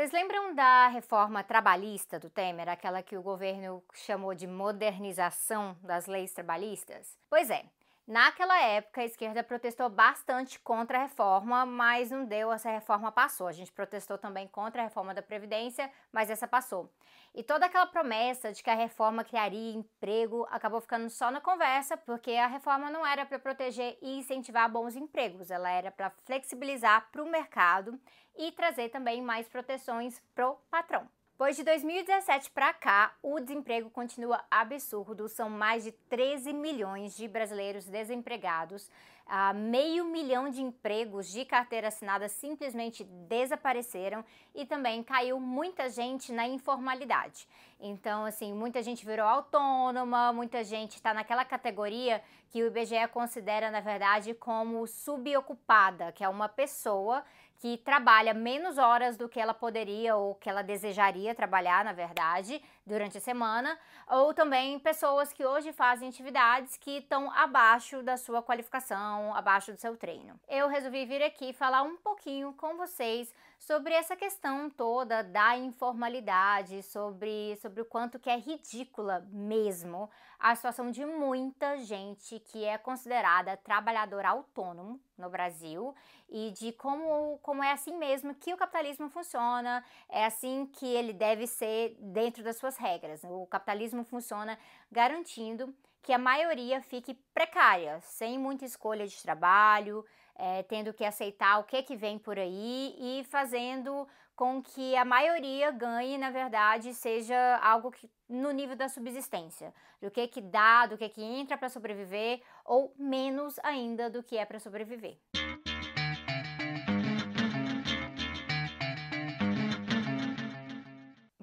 Vocês lembram da reforma trabalhista do Temer, aquela que o governo chamou de modernização das leis trabalhistas? Pois é, Naquela época, a esquerda protestou bastante contra a reforma, mas não deu, essa reforma passou. A gente protestou também contra a reforma da Previdência, mas essa passou. E toda aquela promessa de que a reforma criaria emprego acabou ficando só na conversa, porque a reforma não era para proteger e incentivar bons empregos, ela era para flexibilizar para o mercado e trazer também mais proteções pro patrão. Pois de 2017 para cá, o desemprego continua absurdo. São mais de 13 milhões de brasileiros desempregados. Uh, meio milhão de empregos de carteira assinada simplesmente desapareceram e também caiu muita gente na informalidade. Então, assim, muita gente virou autônoma, muita gente está naquela categoria que o IBGE considera, na verdade, como subocupada, que é uma pessoa que trabalha menos horas do que ela poderia ou que ela desejaria trabalhar, na verdade, durante a semana, ou também pessoas que hoje fazem atividades que estão abaixo da sua qualificação, abaixo do seu treino. Eu resolvi vir aqui falar um pouquinho com vocês sobre essa questão toda da informalidade, sobre, sobre o quanto que é ridícula mesmo a situação de muita gente que é considerada trabalhador autônomo no Brasil e de como, como é assim mesmo que o capitalismo funciona, é assim que ele deve ser dentro das suas regras. O capitalismo funciona garantindo que a maioria fique precária, sem muita escolha de trabalho, é, tendo que aceitar o que, que vem por aí e fazendo com que a maioria ganhe, na verdade, seja algo que no nível da subsistência, do que que dá, do que que entra para sobreviver ou menos ainda do que é para sobreviver.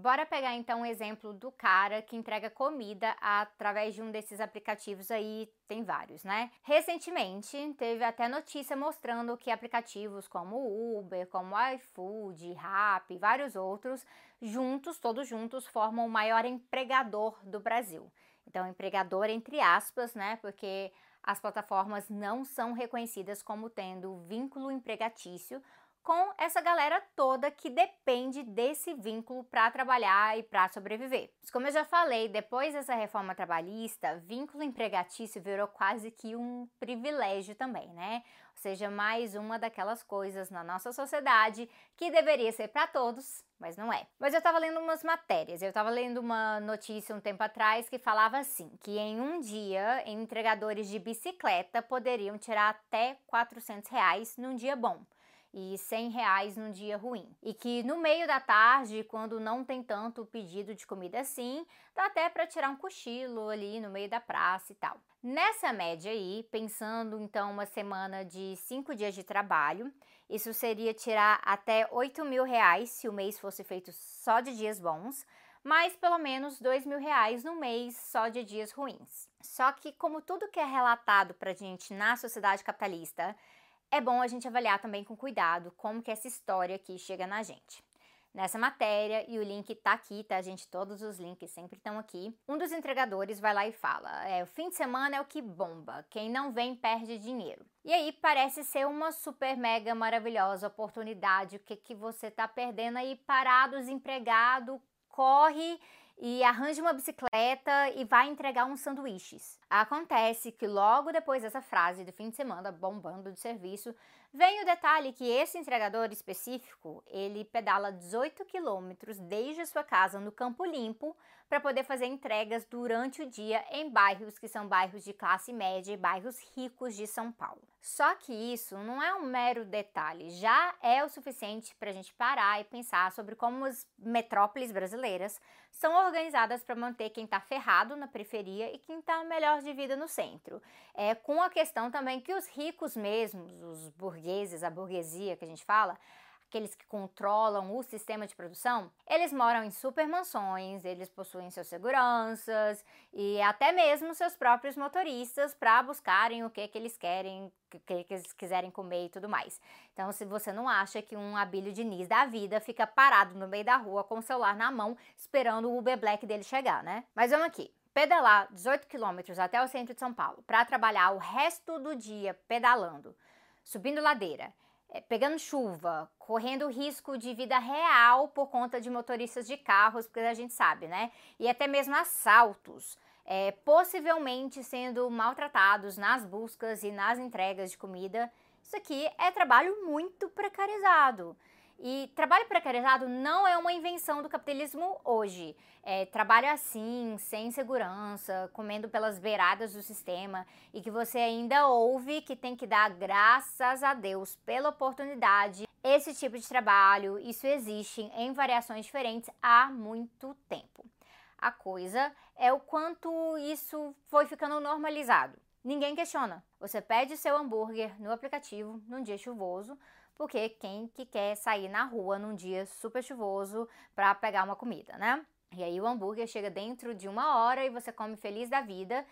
Bora pegar então um exemplo do cara que entrega comida através de um desses aplicativos aí, tem vários, né? Recentemente teve até notícia mostrando que aplicativos como Uber, como iFood, Rappi vários outros, juntos, todos juntos, formam o maior empregador do Brasil. Então, empregador entre aspas, né? Porque as plataformas não são reconhecidas como tendo vínculo empregatício com essa galera toda que depende desse vínculo para trabalhar e para sobreviver. Mas como eu já falei, depois dessa reforma trabalhista, vínculo empregatício virou quase que um privilégio também, né? Ou seja, mais uma daquelas coisas na nossa sociedade que deveria ser para todos, mas não é. Mas eu estava lendo umas matérias, eu estava lendo uma notícia um tempo atrás que falava assim, que em um dia entregadores de bicicleta poderiam tirar até 400 reais num dia bom e 100 reais num dia ruim. E que no meio da tarde, quando não tem tanto pedido de comida assim, dá até para tirar um cochilo ali no meio da praça e tal. Nessa média aí, pensando então uma semana de cinco dias de trabalho, isso seria tirar até 8 mil reais se o mês fosse feito só de dias bons, mais pelo menos 2 mil reais no mês só de dias ruins. Só que como tudo que é relatado pra gente na sociedade capitalista é bom a gente avaliar também com cuidado como que essa história aqui chega na gente. Nessa matéria, e o link tá aqui, tá, gente? Todos os links sempre estão aqui. Um dos entregadores vai lá e fala: é, o fim de semana é o que bomba, quem não vem perde dinheiro. E aí parece ser uma super mega maravilhosa oportunidade. O que, que você tá perdendo aí parado, desempregado? Corre e arranja uma bicicleta e vai entregar uns sanduíches. Acontece que logo depois dessa frase do fim de semana bombando de serviço, vem o detalhe que esse entregador específico, ele pedala 18 quilômetros desde a sua casa no Campo Limpo para poder fazer entregas durante o dia em bairros que são bairros de classe média e bairros ricos de São Paulo. Só que isso não é um mero detalhe, já é o suficiente para a gente parar e pensar sobre como as metrópoles brasileiras são organizadas para manter quem está ferrado na periferia e quem está melhor de vida no centro. É, com a questão também que os ricos mesmos, os burgueses, a burguesia que a gente fala, aqueles que controlam o sistema de produção, eles moram em supermansões, eles possuem seus seguranças e até mesmo seus próprios motoristas para buscarem o que, que eles querem, o que, que eles quiserem comer e tudo mais. Então, se você não acha que um Abílio Diniz da vida fica parado no meio da rua com o celular na mão esperando o Uber Black dele chegar, né? Mas vamos aqui. Pedalar 18 quilômetros até o centro de São Paulo para trabalhar o resto do dia pedalando, subindo ladeira, é, pegando chuva, correndo risco de vida real por conta de motoristas de carros, porque a gente sabe, né? E até mesmo assaltos, é, possivelmente sendo maltratados nas buscas e nas entregas de comida. Isso aqui é trabalho muito precarizado. E trabalho precarizado não é uma invenção do capitalismo hoje. É, trabalho assim, sem segurança, comendo pelas beiradas do sistema e que você ainda ouve que tem que dar graças a Deus pela oportunidade. Esse tipo de trabalho, isso existe em variações diferentes há muito tempo. A coisa é o quanto isso foi ficando normalizado. Ninguém questiona. Você pede seu hambúrguer no aplicativo num dia chuvoso, porque quem que quer sair na rua num dia super chuvoso para pegar uma comida, né? E aí o hambúrguer chega dentro de uma hora e você come feliz da vida.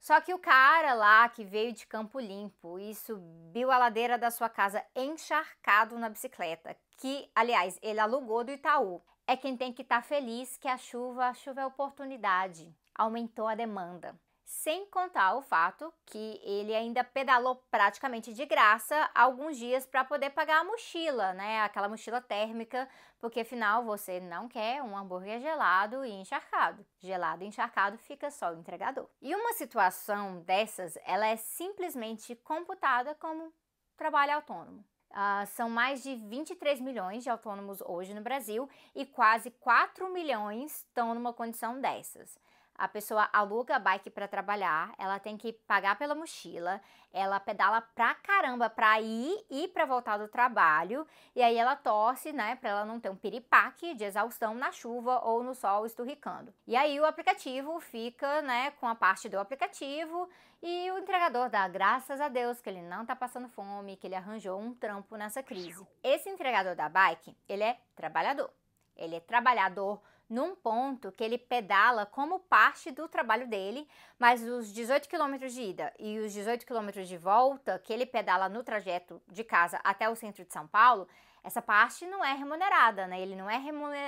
Só que o cara lá que veio de Campo Limpo e subiu a ladeira da sua casa encharcado na bicicleta, que, aliás, ele alugou do Itaú, é quem tem que estar tá feliz que a chuva, a chuva é oportunidade, aumentou a demanda. Sem contar o fato que ele ainda pedalou praticamente de graça alguns dias para poder pagar a mochila, né? Aquela mochila térmica, porque afinal você não quer um hambúrguer gelado e encharcado. Gelado e encharcado fica só o entregador. E uma situação dessas, ela é simplesmente computada como trabalho autônomo. Uh, são mais de 23 milhões de autônomos hoje no Brasil e quase 4 milhões estão numa condição dessas a pessoa aluga a bike para trabalhar, ela tem que pagar pela mochila, ela pedala pra caramba para ir e para voltar do trabalho, e aí ela torce, né, para ela não ter um piripaque de exaustão na chuva ou no sol esturricando. E aí o aplicativo fica, né, com a parte do aplicativo e o entregador dá graças a Deus que ele não tá passando fome, que ele arranjou um trampo nessa crise. Esse entregador da bike, ele é trabalhador. Ele é trabalhador num ponto que ele pedala como parte do trabalho dele, mas os 18 quilômetros de ida e os 18 quilômetros de volta que ele pedala no trajeto de casa até o centro de São Paulo, essa parte não é remunerada, né? Ele não é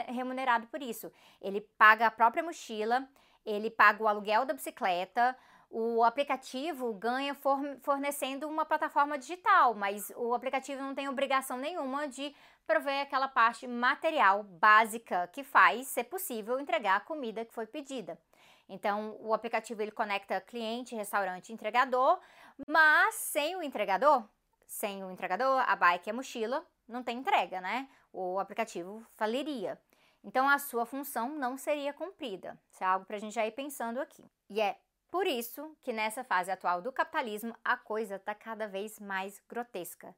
remunerado por isso. Ele paga a própria mochila, ele paga o aluguel da bicicleta, o aplicativo ganha fornecendo uma plataforma digital, mas o aplicativo não tem obrigação nenhuma de prover aquela parte material básica que faz ser possível entregar a comida que foi pedida. Então, o aplicativo ele conecta cliente, restaurante, entregador, mas sem o entregador, sem o entregador, a bike e a mochila, não tem entrega, né? O aplicativo faliria. Então, a sua função não seria cumprida. Isso é algo para a gente já ir pensando aqui. E é por isso que nessa fase atual do capitalismo a coisa está cada vez mais grotesca.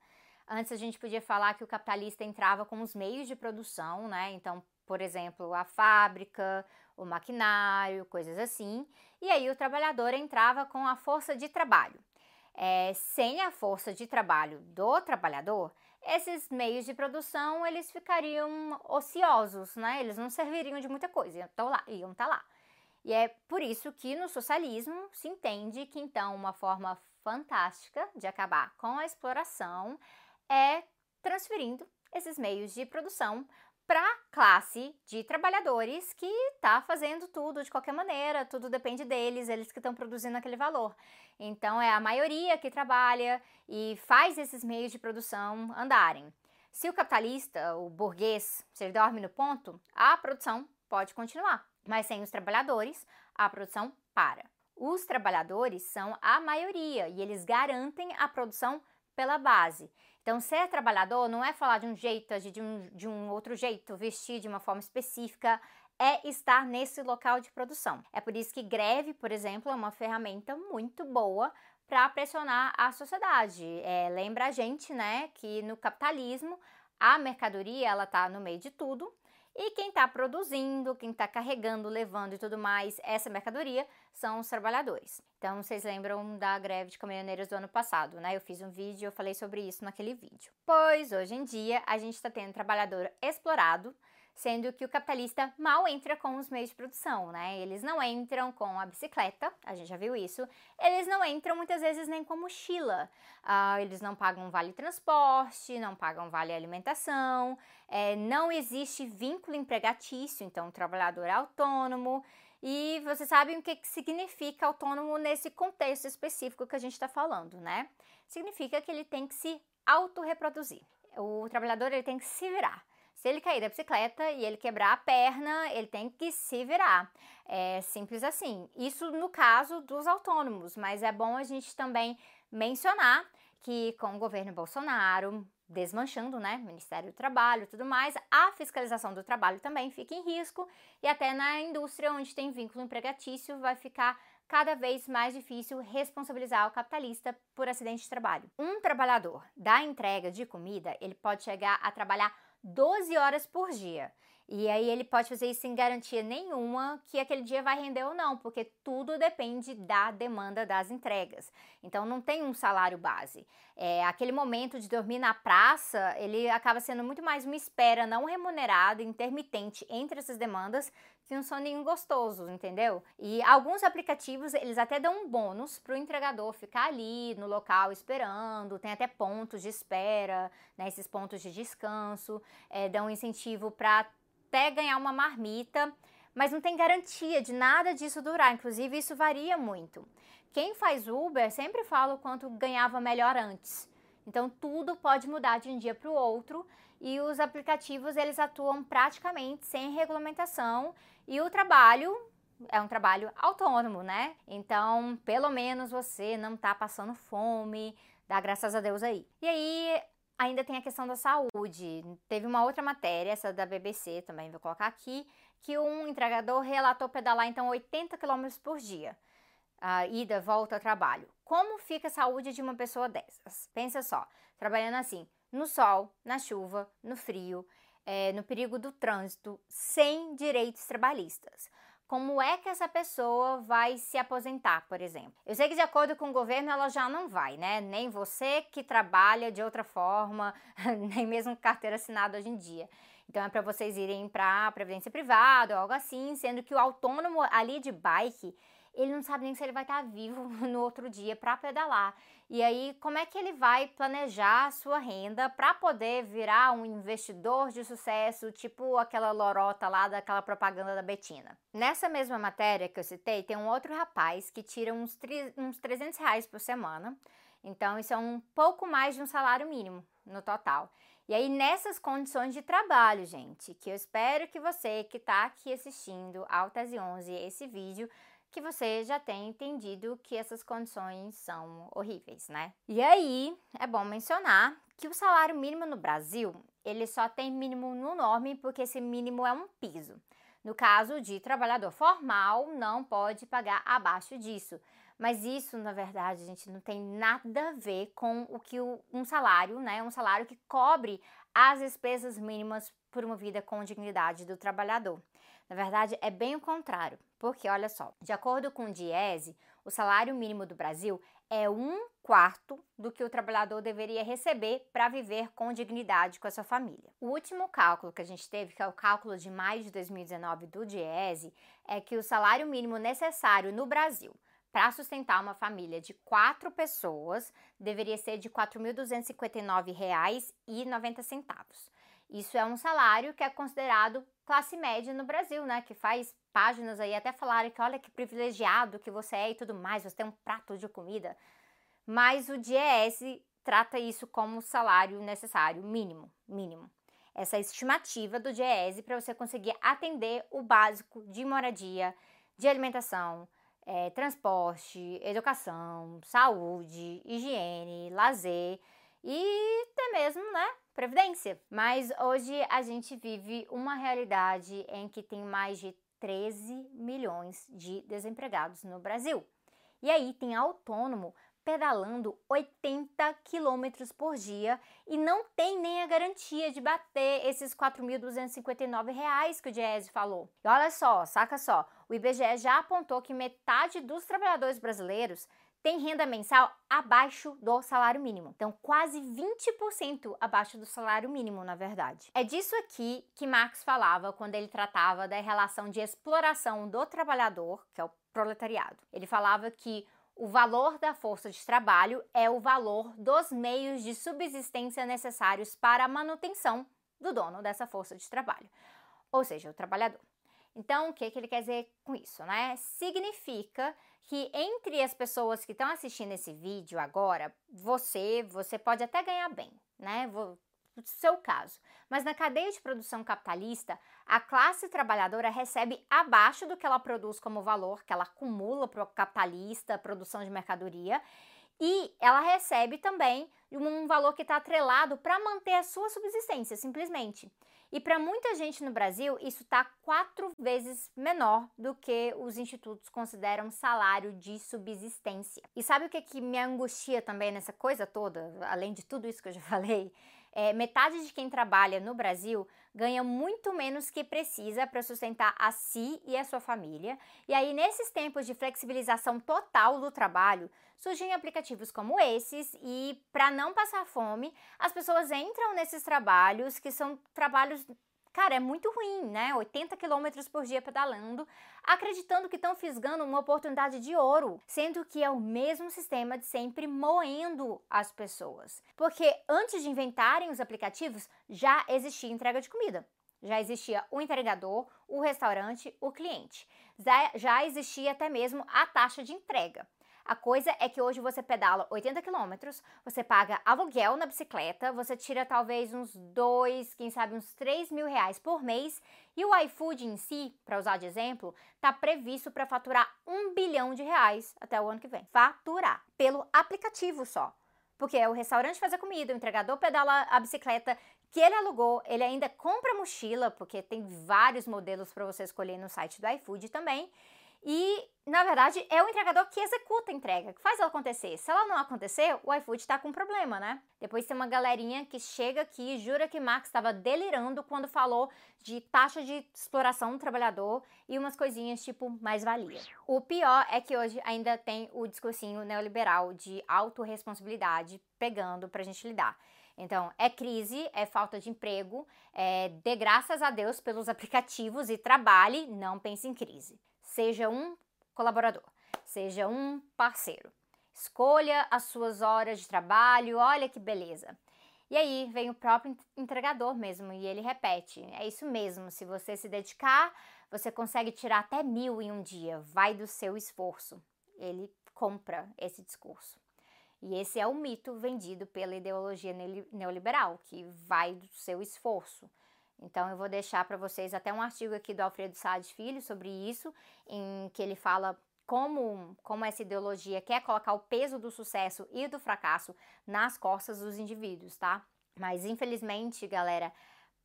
Antes a gente podia falar que o capitalista entrava com os meios de produção, né? Então, por exemplo, a fábrica, o maquinário, coisas assim. E aí o trabalhador entrava com a força de trabalho. É, sem a força de trabalho do trabalhador, esses meios de produção eles ficariam ociosos, né? Eles não serviriam de muita coisa, iam lá, iam estar tá lá. E é por isso que no socialismo se entende que então uma forma fantástica de acabar com a exploração é transferindo esses meios de produção para a classe de trabalhadores que está fazendo tudo de qualquer maneira, tudo depende deles, eles que estão produzindo aquele valor. Então é a maioria que trabalha e faz esses meios de produção andarem. Se o capitalista, o burguês, se ele dorme no ponto, a produção pode continuar mas sem os trabalhadores, a produção para. Os trabalhadores são a maioria e eles garantem a produção pela base. Então, ser trabalhador não é falar de um jeito, agir de um, de um outro jeito, vestir de uma forma específica, é estar nesse local de produção. É por isso que greve, por exemplo, é uma ferramenta muito boa para pressionar a sociedade. É, lembra a gente, né, que no capitalismo a mercadoria ela está no meio de tudo e quem está produzindo, quem está carregando, levando e tudo mais essa mercadoria são os trabalhadores. Então, vocês lembram da greve de caminhoneiros do ano passado, né? Eu fiz um vídeo, eu falei sobre isso naquele vídeo. Pois hoje em dia a gente está tendo trabalhador explorado sendo que o capitalista mal entra com os meios de produção, né? Eles não entram com a bicicleta, a gente já viu isso, eles não entram muitas vezes nem com mochila, uh, eles não pagam vale transporte, não pagam vale alimentação, é, não existe vínculo empregatício, então o trabalhador é autônomo, e vocês sabem o que, que significa autônomo nesse contexto específico que a gente está falando, né? Significa que ele tem que se autorreproduzir. O trabalhador ele tem que se virar. Se ele cair da bicicleta e ele quebrar a perna, ele tem que se virar. É simples assim. Isso no caso dos autônomos, mas é bom a gente também mencionar que com o governo Bolsonaro desmanchando, né, Ministério do Trabalho tudo mais, a fiscalização do trabalho também fica em risco e até na indústria onde tem vínculo empregatício vai ficar cada vez mais difícil responsabilizar o capitalista por acidente de trabalho. Um trabalhador da entrega de comida, ele pode chegar a trabalhar 12 horas por dia. E aí ele pode fazer isso sem garantia nenhuma que aquele dia vai render ou não, porque tudo depende da demanda das entregas. Então não tem um salário base. É, aquele momento de dormir na praça, ele acaba sendo muito mais uma espera não remunerada, intermitente entre essas demandas, que um soninho gostoso, entendeu? E alguns aplicativos, eles até dão um bônus para o entregador ficar ali no local esperando, tem até pontos de espera, né, esses pontos de descanso, é, dão incentivo para até ganhar uma marmita, mas não tem garantia de nada disso durar. Inclusive, isso varia muito. Quem faz Uber sempre fala o quanto ganhava melhor antes. Então, tudo pode mudar de um dia para o outro e os aplicativos eles atuam praticamente sem regulamentação e o trabalho é um trabalho autônomo, né? Então, pelo menos você não tá passando fome, dá graças a Deus aí. E aí, ainda tem a questão da saúde. Teve uma outra matéria, essa da BBC também, vou colocar aqui, que um entregador relatou pedalar então 80 km por dia. Uh, ida, volta ao trabalho. Como fica a saúde de uma pessoa dessas? Pensa só, trabalhando assim, no sol, na chuva, no frio, é, no perigo do trânsito, sem direitos trabalhistas como é que essa pessoa vai se aposentar, por exemplo. Eu sei que de acordo com o governo ela já não vai, né? Nem você que trabalha de outra forma, nem mesmo carteira assinada hoje em dia. Então é para vocês irem para previdência privada ou algo assim, sendo que o autônomo ali de bike ele não sabe nem se ele vai estar vivo no outro dia para pedalar. E aí, como é que ele vai planejar a sua renda para poder virar um investidor de sucesso, tipo aquela lorota lá daquela propaganda da Betina? Nessa mesma matéria que eu citei, tem um outro rapaz que tira uns, uns 300 reais por semana. Então, isso é um pouco mais de um salário mínimo no total. E aí, nessas condições de trabalho, gente, que eu espero que você que está aqui assistindo ao Tese 11 esse vídeo que você já tem entendido que essas condições são horríveis, né? E aí, é bom mencionar que o salário mínimo no Brasil, ele só tem mínimo no nome porque esse mínimo é um piso. No caso de trabalhador formal, não pode pagar abaixo disso. Mas isso, na verdade, a gente não tem nada a ver com o que um salário, né? Um salário que cobre as despesas mínimas por uma vida com dignidade do trabalhador. Na verdade, é bem o contrário, porque olha só, de acordo com o Diese, o salário mínimo do Brasil é um quarto do que o trabalhador deveria receber para viver com dignidade com a sua família. O último cálculo que a gente teve, que é o cálculo de maio de 2019 do Diese, é que o salário mínimo necessário no Brasil para sustentar uma família de quatro pessoas deveria ser de R$ 4.259,90. Isso é um salário que é considerado classe média no Brasil, né? Que faz páginas aí até falarem que olha que privilegiado que você é e tudo mais, você tem um prato de comida. Mas o DIES trata isso como salário necessário mínimo, mínimo. Essa estimativa do DIES para você conseguir atender o básico de moradia, de alimentação, é, transporte, educação, saúde, higiene, lazer e até mesmo, né, previdência. Mas hoje a gente vive uma realidade em que tem mais de 13 milhões de desempregados no Brasil. E aí tem autônomo pedalando 80 quilômetros por dia e não tem nem a garantia de bater esses 4.259 reais que o Diese falou. E olha só, saca só, o IBGE já apontou que metade dos trabalhadores brasileiros tem renda mensal abaixo do salário mínimo. Então, quase 20% abaixo do salário mínimo, na verdade. É disso aqui que Marx falava quando ele tratava da relação de exploração do trabalhador, que é o proletariado. Ele falava que o valor da força de trabalho é o valor dos meios de subsistência necessários para a manutenção do dono dessa força de trabalho, ou seja, o trabalhador. Então, o que, que ele quer dizer com isso, né? Significa que entre as pessoas que estão assistindo esse vídeo agora, você, você pode até ganhar bem, né? Vou, seu caso. Mas na cadeia de produção capitalista, a classe trabalhadora recebe abaixo do que ela produz como valor, que ela acumula para o capitalista, produção de mercadoria, e ela recebe também um valor que está atrelado para manter a sua subsistência, simplesmente. E para muita gente no Brasil, isso está quatro vezes menor do que os institutos consideram salário de subsistência. E sabe o que, que me angustia também nessa coisa toda, além de tudo isso que eu já falei? É, metade de quem trabalha no Brasil ganha muito menos que precisa para sustentar a si e a sua família. E aí, nesses tempos de flexibilização total do trabalho, surgem aplicativos como esses e, para não passar fome, as pessoas entram nesses trabalhos que são trabalhos Cara, é muito ruim, né? 80 km por dia pedalando, acreditando que estão fisgando uma oportunidade de ouro, sendo que é o mesmo sistema de sempre moendo as pessoas. Porque antes de inventarem os aplicativos, já existia entrega de comida. Já existia o entregador, o restaurante, o cliente. Já, existia até mesmo a taxa de entrega. A coisa é que hoje você pedala 80 quilômetros, você paga aluguel na bicicleta, você tira talvez uns 2, quem sabe uns 3 mil reais por mês e o iFood em si, para usar de exemplo, está previsto para faturar um bilhão de reais até o ano que vem. Faturar pelo aplicativo só. Porque é o restaurante faz a comida, o entregador pedala a bicicleta que ele alugou, ele ainda compra mochila, porque tem vários modelos para você escolher no site do iFood também. E, na verdade, é o entregador que executa a entrega, que faz ela acontecer. Se ela não acontecer, o iFood está com problema, né? Depois tem uma galerinha que chega aqui e jura que Max estava delirando quando falou de taxa de exploração do trabalhador e umas coisinhas tipo mais-valia. O pior é que hoje ainda tem o discursinho neoliberal de autorresponsabilidade pegando pra gente lidar. Então, é crise, é falta de emprego, é dê graças a Deus pelos aplicativos e trabalhe, não pense em crise. Seja um colaborador, seja um parceiro. Escolha as suas horas de trabalho, olha que beleza. E aí vem o próprio entregador mesmo e ele repete: é isso mesmo, se você se dedicar, você consegue tirar até mil em um dia, vai do seu esforço. Ele compra esse discurso. E esse é o mito vendido pela ideologia neoliberal, que vai do seu esforço. Então eu vou deixar para vocês até um artigo aqui do Alfredo Sade Filho sobre isso, em que ele fala como, como essa ideologia quer colocar o peso do sucesso e do fracasso nas costas dos indivíduos, tá? Mas infelizmente, galera,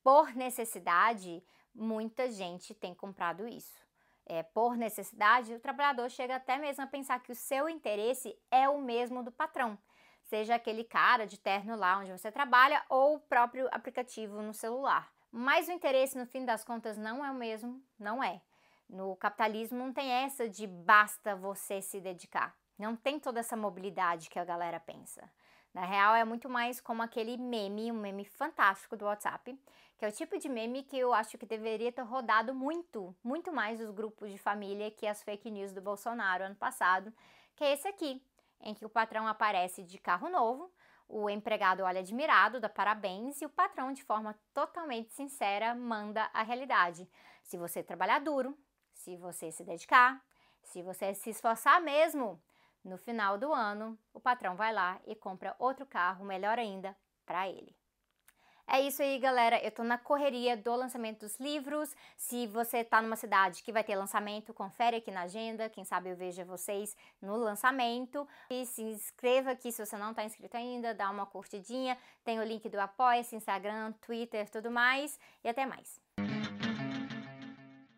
por necessidade, muita gente tem comprado isso. É, por necessidade, o trabalhador chega até mesmo a pensar que o seu interesse é o mesmo do patrão, seja aquele cara de terno lá onde você trabalha ou o próprio aplicativo no celular. Mas o interesse, no fim das contas, não é o mesmo, não é. No capitalismo não tem essa de basta você se dedicar. Não tem toda essa mobilidade que a galera pensa. Na real, é muito mais como aquele meme, um meme fantástico do WhatsApp, que é o tipo de meme que eu acho que deveria ter rodado muito, muito mais os grupos de família que as fake news do Bolsonaro ano passado, que é esse aqui, em que o patrão aparece de carro novo, o empregado olha admirado, dá parabéns e o patrão, de forma totalmente sincera, manda a realidade. Se você trabalhar duro, se você se dedicar, se você se esforçar mesmo, no final do ano o patrão vai lá e compra outro carro, melhor ainda, para ele. É isso aí, galera. Eu tô na correria do lançamento dos livros. Se você tá numa cidade que vai ter lançamento, confere aqui na agenda. Quem sabe eu veja vocês no lançamento. E se inscreva aqui se você não tá inscrito ainda, dá uma curtidinha. Tem o link do Apoia-se, Instagram, Twitter, tudo mais. E até mais.